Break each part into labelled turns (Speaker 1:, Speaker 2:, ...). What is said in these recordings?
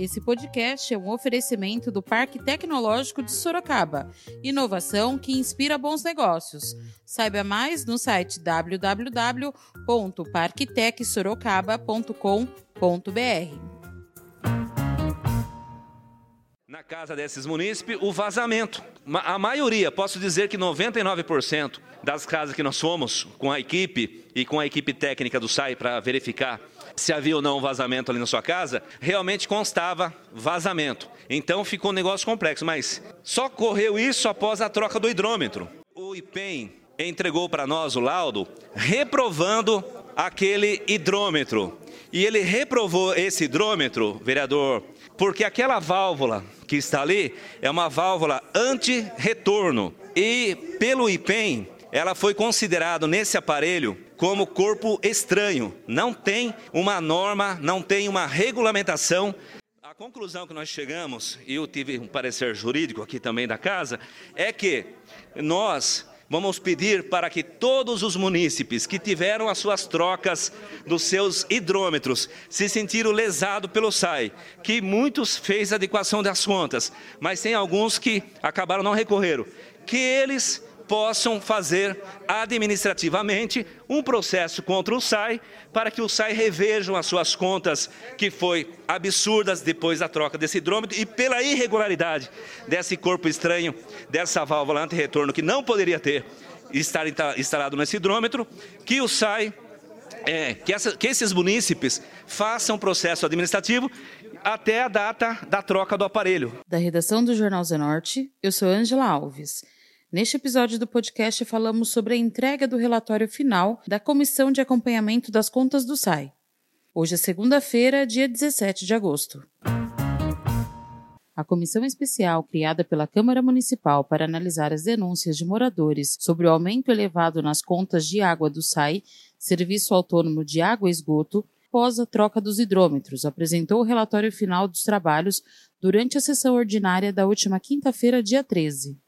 Speaker 1: Esse podcast é um oferecimento do Parque Tecnológico de Sorocaba. Inovação que inspira bons negócios. Saiba mais no site www.parktecsorocaba.com.br.
Speaker 2: Na casa desses munícipes, o vazamento. A maioria, posso dizer que 99% das casas que nós fomos com a equipe e com a equipe técnica do SAI para verificar se havia ou não um vazamento ali na sua casa, realmente constava vazamento. Então ficou um negócio complexo, mas só correu isso após a troca do hidrômetro. O IPEM entregou para nós o laudo reprovando aquele hidrômetro. E ele reprovou esse hidrômetro, vereador, porque aquela válvula que está ali é uma válvula anti-retorno. E pelo IPEM, ela foi considerada nesse aparelho como corpo estranho. Não tem uma norma, não tem uma regulamentação. A conclusão que nós chegamos, e eu tive um parecer jurídico aqui também da casa, é que nós vamos pedir para que todos os munícipes que tiveram as suas trocas dos seus hidrômetros se sentiram lesados pelo SAI, que muitos fez adequação das contas, mas tem alguns que acabaram não recorreram, que eles possam fazer administrativamente um processo contra o SAI para que o SAI revejam as suas contas que foi absurdas depois da troca desse hidrômetro e pela irregularidade desse corpo estranho, dessa válvula anti-retorno que não poderia ter estar instalado nesse hidrômetro, que o SAI é, que, essa, que esses munícipes façam processo administrativo até a data da troca do aparelho.
Speaker 1: Da redação do Jornal Zenorte, eu sou Angela Alves. Neste episódio do podcast, falamos sobre a entrega do relatório final da Comissão de Acompanhamento das Contas do SAI. Hoje é segunda-feira, dia 17 de agosto. A comissão especial criada pela Câmara Municipal para analisar as denúncias de moradores sobre o aumento elevado nas contas de água do SAI, Serviço Autônomo de Água e Esgoto, após a troca dos hidrômetros, apresentou o relatório final dos trabalhos durante a sessão ordinária da última quinta-feira, dia 13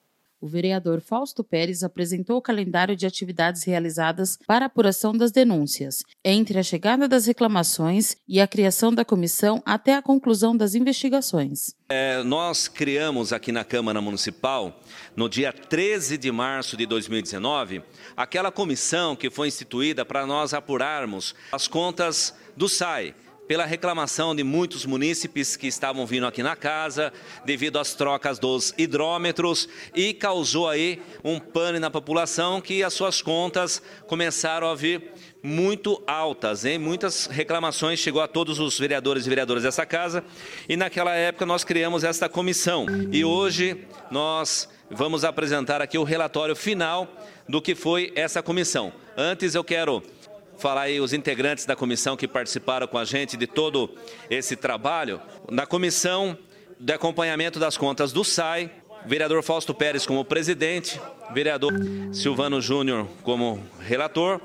Speaker 1: o vereador Fausto Pérez apresentou o calendário de atividades realizadas para apuração das denúncias, entre a chegada das reclamações e a criação da comissão até a conclusão das investigações.
Speaker 2: É, nós criamos aqui na Câmara Municipal, no dia 13 de março de 2019, aquela comissão que foi instituída para nós apurarmos as contas do SAI pela reclamação de muitos munícipes que estavam vindo aqui na casa, devido às trocas dos hidrômetros, e causou aí um pânico na população que as suas contas começaram a vir muito altas, hein? muitas reclamações chegou a todos os vereadores e vereadoras dessa casa, e naquela época nós criamos esta comissão, e hoje nós vamos apresentar aqui o relatório final do que foi essa comissão. Antes eu quero falar aí os integrantes da comissão que participaram com a gente de todo esse trabalho. Na comissão de acompanhamento das contas do SAI, vereador Fausto Pérez como presidente, vereador Silvano Júnior como relator,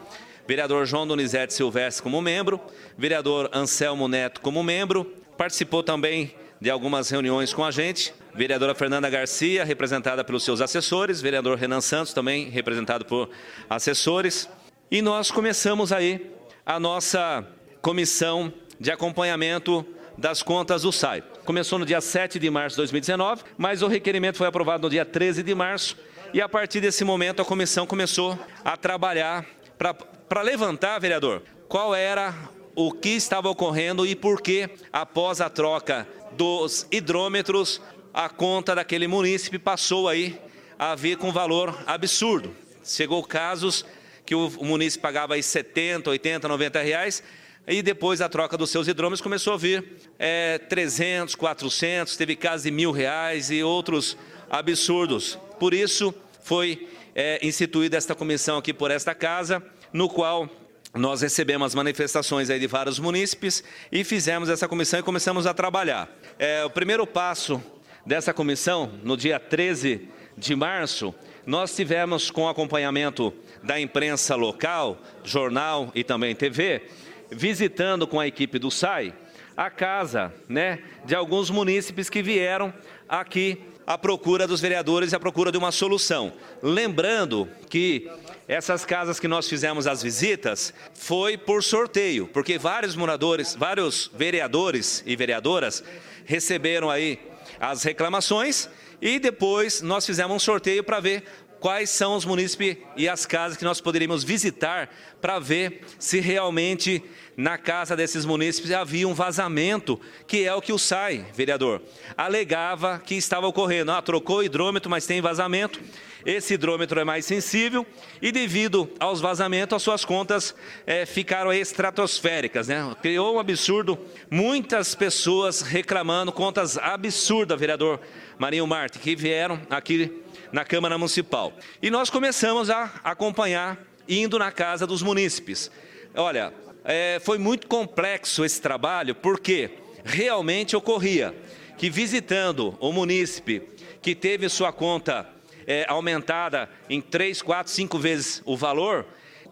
Speaker 2: vereador João Donizete Silvestre como membro, vereador Anselmo Neto como membro, participou também de algumas reuniões com a gente, vereadora Fernanda Garcia, representada pelos seus assessores, vereador Renan Santos, também representado por assessores, e nós começamos aí a nossa comissão de acompanhamento das contas do SAI. Começou no dia 7 de março de 2019, mas o requerimento foi aprovado no dia 13 de março e a partir desse momento a comissão começou a trabalhar para levantar, vereador, qual era o que estava ocorrendo e por que, após a troca dos hidrômetros, a conta daquele munícipe passou aí a vir com valor absurdo. Chegou casos que o, município pagava aí 70, 80, 90 reais, e depois da troca dos seus hidrômetros começou a vir é, 300, 400, teve casos de mil reais e outros absurdos. Por isso foi é, instituída esta comissão aqui por esta casa, no qual nós recebemos as manifestações aí de vários munícipes e fizemos essa comissão e começamos a trabalhar. É, o primeiro passo dessa comissão, no dia 13 de março, nós tivemos com acompanhamento da imprensa local, jornal e também TV, visitando com a equipe do SAI a casa né, de alguns munícipes que vieram aqui à procura dos vereadores e à procura de uma solução. Lembrando que essas casas que nós fizemos as visitas foi por sorteio, porque vários moradores, vários vereadores e vereadoras receberam aí as reclamações e depois nós fizemos um sorteio para ver quais são os munícipes e as casas que nós poderíamos visitar para ver se realmente na casa desses munícipes havia um vazamento, que é o que o SAI, vereador, alegava que estava ocorrendo. Ah, trocou o hidrômetro, mas tem vazamento. Esse hidrômetro é mais sensível e devido aos vazamentos, as suas contas é, ficaram estratosféricas, né? Criou um absurdo, muitas pessoas reclamando contas absurdas, vereador Marinho Marte, que vieram aqui na Câmara Municipal. E nós começamos a acompanhar, indo na casa dos munícipes. Olha, é, foi muito complexo esse trabalho, porque realmente ocorria que visitando o munícipe que teve sua conta é, aumentada em três, quatro, cinco vezes o valor,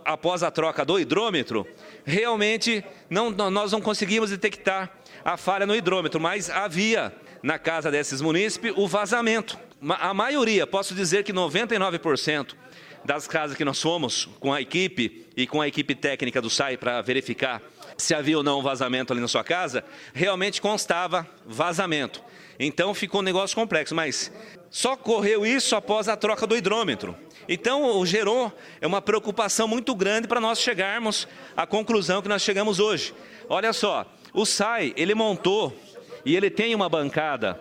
Speaker 2: após a troca do hidrômetro, realmente não, nós não conseguimos detectar a falha no hidrômetro, mas havia na casa desses munícipes o vazamento. A maioria, posso dizer que 99% das casas que nós fomos com a equipe e com a equipe técnica do SAI para verificar se havia ou não vazamento ali na sua casa, realmente constava vazamento. Então ficou um negócio complexo, mas só correu isso após a troca do hidrômetro. Então gerou é uma preocupação muito grande para nós chegarmos à conclusão que nós chegamos hoje. Olha só, o SAI, ele montou e ele tem uma bancada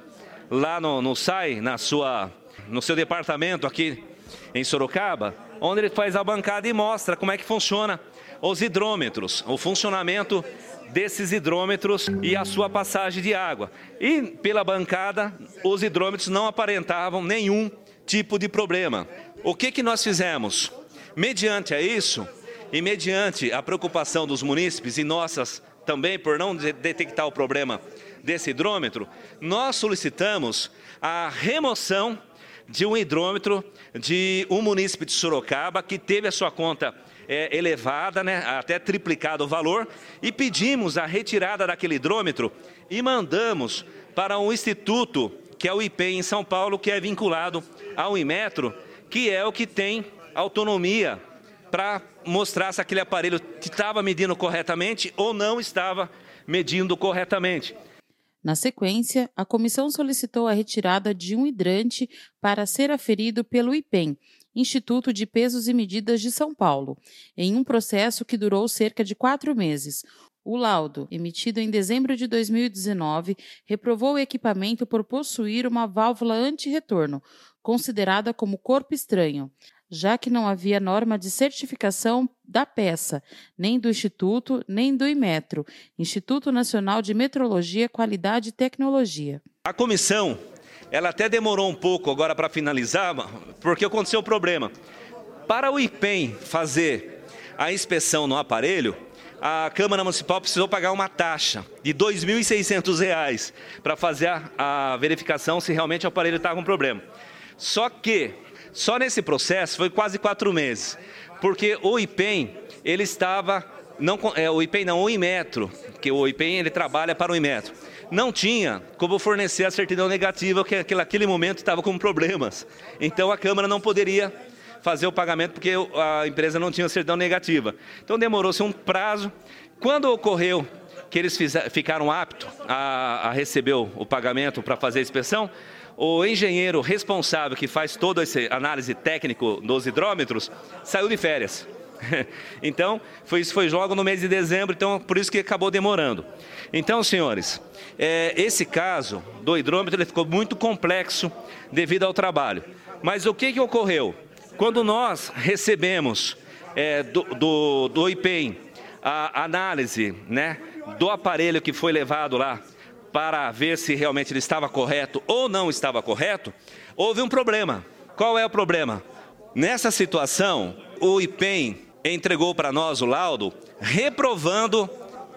Speaker 2: lá no, no SAI, na sua, no seu departamento aqui em Sorocaba, onde ele faz a bancada e mostra como é que funciona os hidrômetros, o funcionamento desses hidrômetros e a sua passagem de água. E pela bancada, os hidrômetros não aparentavam nenhum tipo de problema. O que, que nós fizemos? Mediante a isso, e mediante a preocupação dos munícipes e nossas também por não detectar o problema desse hidrômetro, nós solicitamos a remoção de um hidrômetro de um munícipe de Sorocaba que teve a sua conta é, elevada, né, até triplicado o valor, e pedimos a retirada daquele hidrômetro e mandamos para um instituto, que é o IPEM em São Paulo, que é vinculado ao Imetro, que é o que tem autonomia para mostrar se aquele aparelho estava medindo corretamente ou não estava medindo corretamente.
Speaker 1: Na sequência, a comissão solicitou a retirada de um hidrante para ser aferido pelo IPEM, Instituto de Pesos e Medidas de São Paulo, em um processo que durou cerca de quatro meses. O laudo, emitido em dezembro de 2019, reprovou o equipamento por possuir uma válvula anti-retorno, considerada como corpo estranho já que não havia norma de certificação da peça, nem do Instituto, nem do Imetro, Instituto Nacional de Metrologia, Qualidade e Tecnologia.
Speaker 2: A comissão, ela até demorou um pouco agora para finalizar, porque aconteceu o problema. Para o IPEM fazer a inspeção no aparelho, a Câmara Municipal precisou pagar uma taxa de R$ 2.600 para fazer a, a verificação se realmente o aparelho estava com problema. Só que só nesse processo foi quase quatro meses, porque o IPEM, ele estava, não, é, o IPEM não, o Imetro, que o IPEM ele trabalha para o Imetro, não tinha como fornecer a certidão negativa, que naquele momento estava com problemas. Então a Câmara não poderia fazer o pagamento porque a empresa não tinha certidão negativa. Então demorou-se um prazo. Quando ocorreu que eles fizeram, ficaram aptos a, a receber o, o pagamento para fazer a inspeção, o engenheiro responsável que faz toda essa análise técnico dos hidrômetros saiu de férias. Então, foi, isso foi logo no mês de dezembro, então por isso que acabou demorando. Então, senhores, é, esse caso do hidrômetro ele ficou muito complexo devido ao trabalho. Mas o que, que ocorreu? Quando nós recebemos é, do, do, do IPEM a análise né, do aparelho que foi levado lá para ver se realmente ele estava correto ou não estava correto, houve um problema. Qual é o problema? Nessa situação, o IPEM entregou para nós o laudo reprovando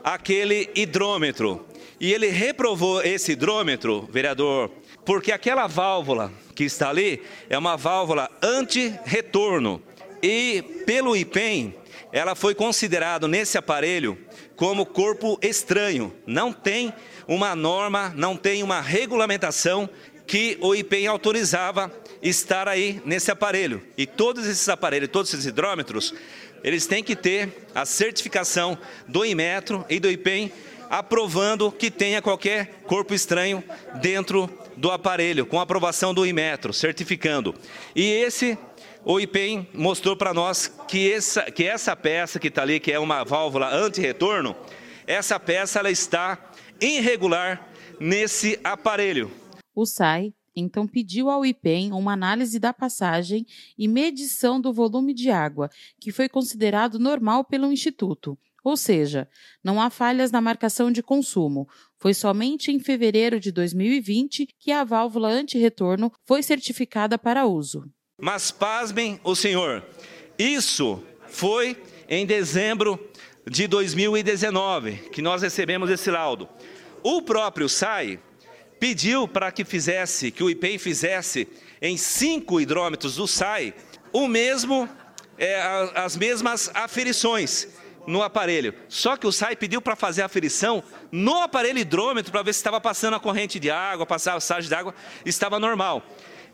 Speaker 2: aquele hidrômetro. E ele reprovou esse hidrômetro, vereador, porque aquela válvula que está ali é uma válvula anti-retorno. E pelo IPEM, ela foi considerada nesse aparelho como corpo estranho. Não tem uma norma, não tem uma regulamentação que o IPEM autorizava estar aí nesse aparelho. E todos esses aparelhos, todos esses hidrômetros, eles têm que ter a certificação do Imetro e do IPEM aprovando que tenha qualquer corpo estranho dentro do aparelho, com aprovação do Imetro, certificando. E esse, o IPEM mostrou para nós que essa, que essa peça que está ali, que é uma válvula anti-retorno, essa peça ela está irregular nesse aparelho.
Speaker 1: O SAI então pediu ao IPEM uma análise da passagem e medição do volume de água, que foi considerado normal pelo Instituto. Ou seja, não há falhas na marcação de consumo. Foi somente em fevereiro de 2020 que a válvula anti-retorno foi certificada para uso.
Speaker 2: Mas pasmem o senhor, isso foi em dezembro de 2019 que nós recebemos esse laudo. O próprio SAI pediu para que fizesse, que o IPEM fizesse em cinco hidrômetros do SAI, o mesmo, é, as mesmas aferições no aparelho. Só que o SAI pediu para fazer a aferição no aparelho hidrômetro para ver se estava passando a corrente de água, passar a de água, estava normal.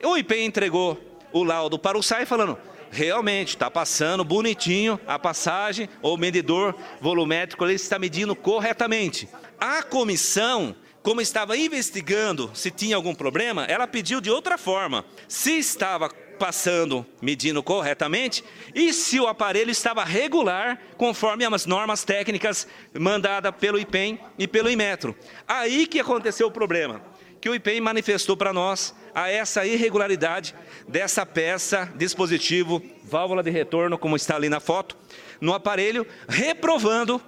Speaker 2: O IPEM entregou o laudo para o SAI falando, realmente está passando bonitinho a passagem, o medidor volumétrico ele está medindo corretamente. A comissão como estava investigando se tinha algum problema, ela pediu de outra forma. Se estava passando, medindo corretamente, e se o aparelho estava regular, conforme as normas técnicas mandadas pelo IPEM e pelo Imetro. Aí que aconteceu o problema, que o IPEM manifestou para nós a essa irregularidade dessa peça, dispositivo, válvula de retorno, como está ali na foto, no aparelho, reprovando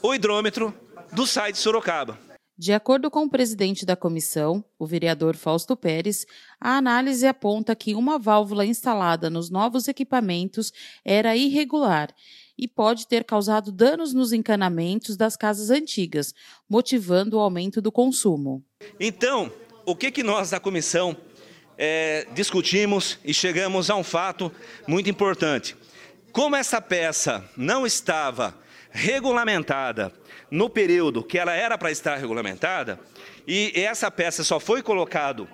Speaker 2: o hidrômetro do site Sorocaba.
Speaker 1: De acordo com o presidente da comissão, o vereador Fausto Pérez, a análise aponta que uma válvula instalada nos novos equipamentos era irregular e pode ter causado danos nos encanamentos das casas antigas, motivando o aumento do consumo.
Speaker 2: Então, o que, que nós da comissão é, discutimos e chegamos a um fato muito importante? Como essa peça não estava regulamentada no período que ela era para estar regulamentada, e essa peça só foi colocado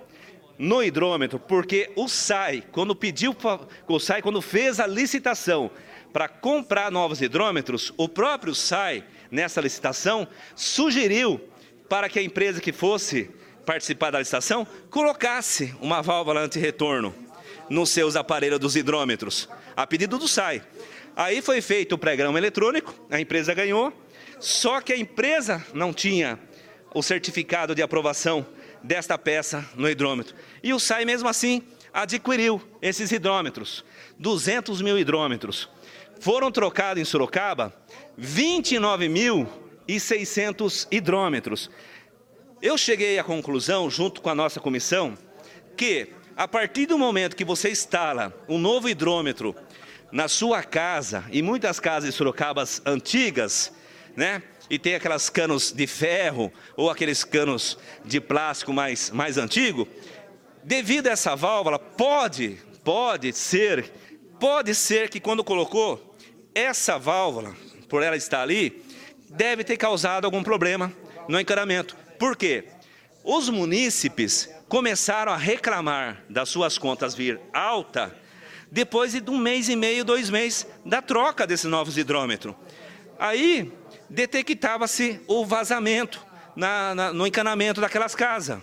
Speaker 2: no hidrômetro porque o SAI, quando pediu, o SAI quando fez a licitação para comprar novos hidrômetros, o próprio SAI, nessa licitação, sugeriu para que a empresa que fosse participar da licitação colocasse uma válvula anti-retorno nos seus aparelhos dos hidrômetros, a pedido do SAI. Aí foi feito o pré-grama eletrônico, a empresa ganhou, só que a empresa não tinha o certificado de aprovação desta peça no hidrômetro. E o SAI, mesmo assim, adquiriu esses hidrômetros, 200 mil hidrômetros. Foram trocados em Sorocaba 29.600 hidrômetros. Eu cheguei à conclusão, junto com a nossa comissão, que a partir do momento que você instala um novo hidrômetro na sua casa, e muitas casas de Sorocabas antigas, né? E tem aquelas canos de ferro ou aqueles canos de plástico mais, mais antigo. Devido a essa válvula, pode, pode ser, pode ser que quando colocou essa válvula, por ela estar ali, deve ter causado algum problema no encanamento. Por quê? Os munícipes começaram a reclamar das suas contas vir alta depois de um mês e meio, dois meses da troca desses novos hidrômetros. Aí detectava-se o vazamento na, na, no encanamento daquelas casas.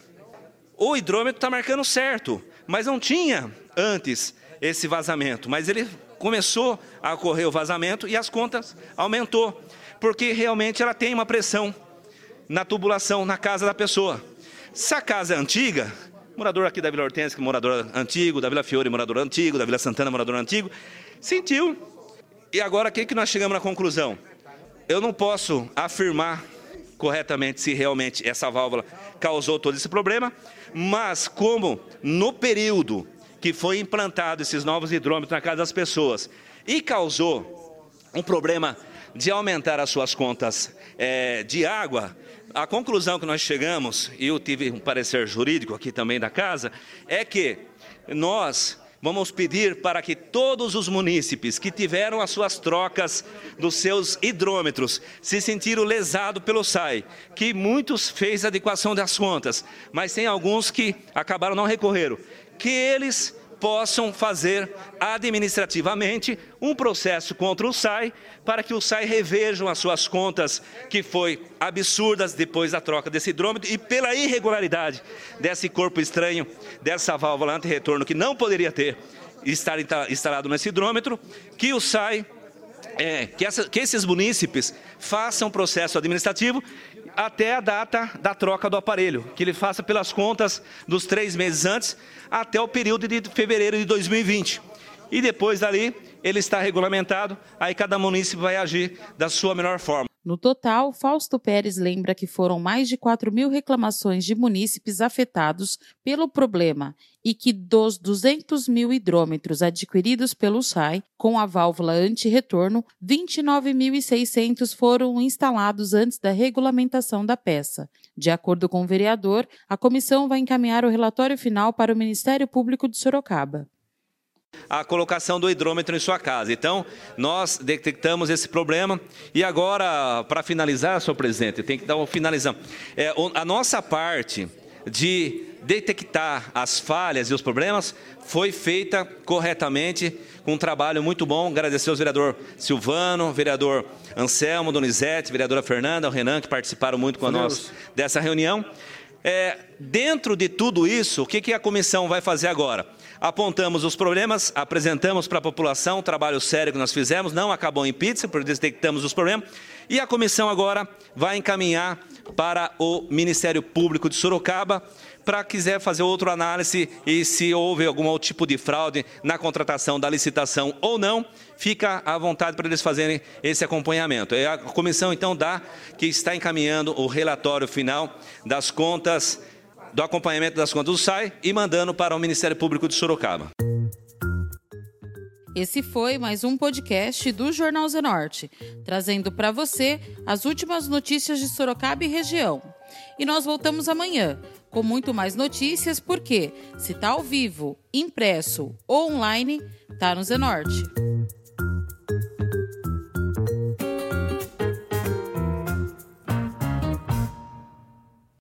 Speaker 2: O hidrômetro está marcando certo, mas não tinha antes esse vazamento. Mas ele começou a ocorrer o vazamento e as contas aumentou, porque realmente ela tem uma pressão na tubulação na casa da pessoa. Se a casa é antiga, morador aqui da Vila Hortência, que é morador antigo, da Vila Fiore, morador antigo, da Vila Santana, morador antigo, sentiu. E agora, o que, que nós chegamos na conclusão? Eu não posso afirmar corretamente se realmente essa válvula causou todo esse problema, mas como no período que foi implantado esses novos hidrômetros na casa das pessoas e causou um problema de aumentar as suas contas é, de água, a conclusão que nós chegamos, e eu tive um parecer jurídico aqui também da casa, é que nós vamos pedir para que todos os munícipes que tiveram as suas trocas dos seus hidrômetros se sentiram lesados pelo SAI, que muitos fez adequação das contas, mas tem alguns que acabaram não recorreram, que eles possam fazer administrativamente um processo contra o SAI para que o SAI revejam as suas contas que foi absurdas depois da troca desse hidrômetro e pela irregularidade desse corpo estranho, dessa válvula anti-retorno que não poderia ter estar instalado nesse hidrômetro, que o SAI é, que, essa, que esses munícipes façam processo administrativo até a data da troca do aparelho, que ele faça pelas contas dos três meses antes até o período de fevereiro de 2020. E depois dali, ele está regulamentado, aí cada município vai agir da sua melhor forma.
Speaker 1: No total, Fausto Pérez lembra que foram mais de 4 mil reclamações de munícipes afetados pelo problema e que dos 200 mil hidrômetros adquiridos pelo SAI com a válvula anti-retorno, 29.600 foram instalados antes da regulamentação da peça. De acordo com o vereador, a comissão vai encaminhar o relatório final para o Ministério Público de Sorocaba
Speaker 2: a colocação do hidrômetro em sua casa. Então, nós detectamos esse problema e agora, para finalizar, senhor presidente, tem que dar uma finalização. É, a nossa parte de detectar as falhas e os problemas foi feita corretamente, com um trabalho muito bom. Agradecer ao vereador Silvano, vereador Anselmo, Donizete, vereadora Fernanda, o Renan, que participaram muito com nós dessa reunião. É, dentro de tudo isso, o que, que a comissão vai fazer agora? Apontamos os problemas, apresentamos para a população o trabalho sério que nós fizemos, não acabou em pizza, porque detectamos os problemas, e a comissão agora vai encaminhar para o Ministério Público de Sorocaba para quiser fazer outra análise e se houve algum tipo de fraude na contratação da licitação ou não, fica à vontade para eles fazerem esse acompanhamento. É a comissão então dá que está encaminhando o relatório final das contas do acompanhamento das contas do SAI e mandando para o Ministério Público de Sorocaba.
Speaker 1: Esse foi mais um podcast do Jornal Zenorte, trazendo para você as últimas notícias de Sorocaba e região. E nós voltamos amanhã com muito mais notícias, porque se está ao vivo, impresso ou online, está no Zenorte.